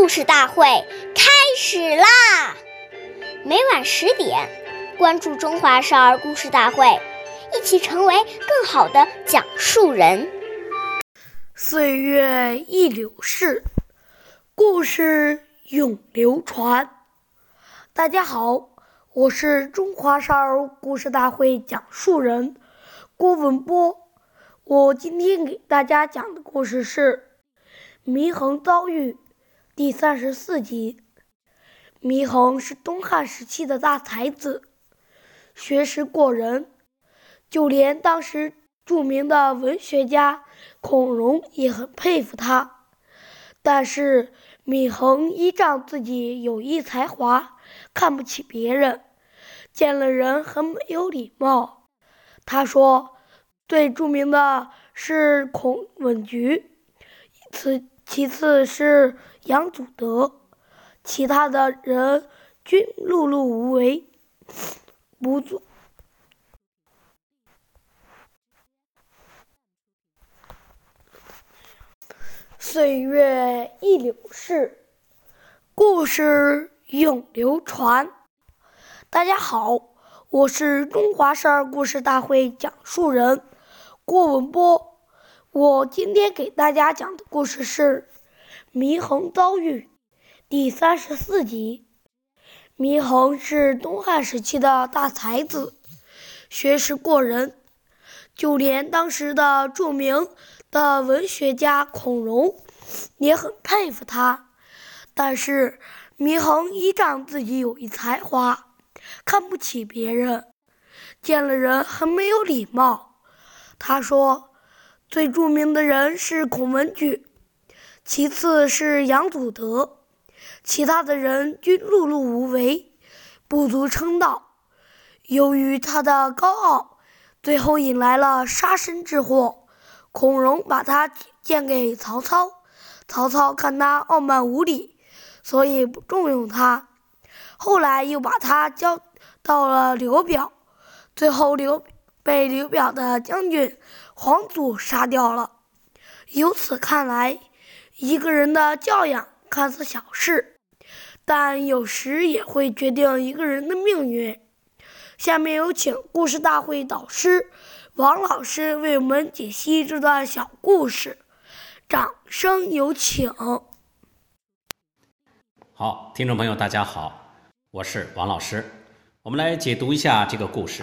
故事大会开始啦！每晚十点，关注《中华少儿故事大会》，一起成为更好的讲述人。岁月易流逝，故事永流传。大家好，我是中华少儿故事大会讲述人郭文波。我今天给大家讲的故事是《祢衡遭遇》第三十四集。祢衡是东汉时期的大才子，学识过人，就连当时著名的文学家孔融也很佩服他。但是祢衡依仗自己有一才华，看不起别人，见了人很没有礼貌。他说。最著名的是孔文举，此其次是杨祖德，其他的人均碌碌无为，不做。岁月易流逝，故事永流传。大家好，我是中华少儿故事大会讲述人。郭文波，我今天给大家讲的故事是《祢衡遭遇》第三十四集。祢衡是东汉时期的大才子，学识过人，就连当时的著名的文学家孔融也很佩服他。但是祢衡依仗自己有一才华，看不起别人，见了人很没有礼貌。他说：“最著名的人是孔文举，其次是杨祖德，其他的人均碌碌无为，不足称道。由于他的高傲，最后引来了杀身之祸。孔融把他荐给曹操，曹操看他傲慢无礼，所以不重用他。后来又把他交到了刘表，最后刘。”被刘表的将军黄祖杀掉了。由此看来，一个人的教养看似小事，但有时也会决定一个人的命运。下面有请故事大会导师王老师为我们解析这段小故事，掌声有请。好，听众朋友，大家好，我是王老师，我们来解读一下这个故事。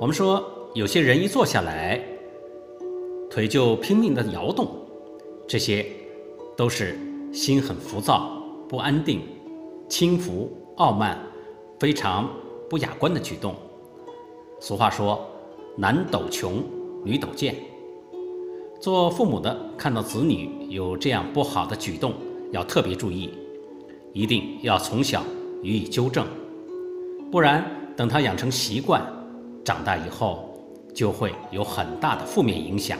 我们说，有些人一坐下来，腿就拼命的摇动，这些都是心很浮躁、不安定、轻浮、傲慢、非常不雅观的举动。俗话说：“男抖穷，女抖贱。”做父母的看到子女有这样不好的举动，要特别注意，一定要从小予以纠正，不然等他养成习惯。长大以后就会有很大的负面影响。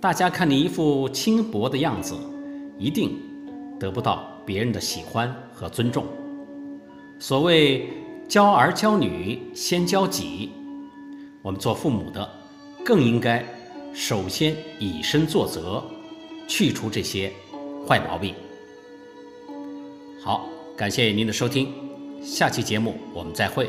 大家看你一副轻薄的样子，一定得不到别人的喜欢和尊重。所谓教儿教女先教己，我们做父母的更应该首先以身作则，去除这些坏毛病。好，感谢您的收听，下期节目我们再会。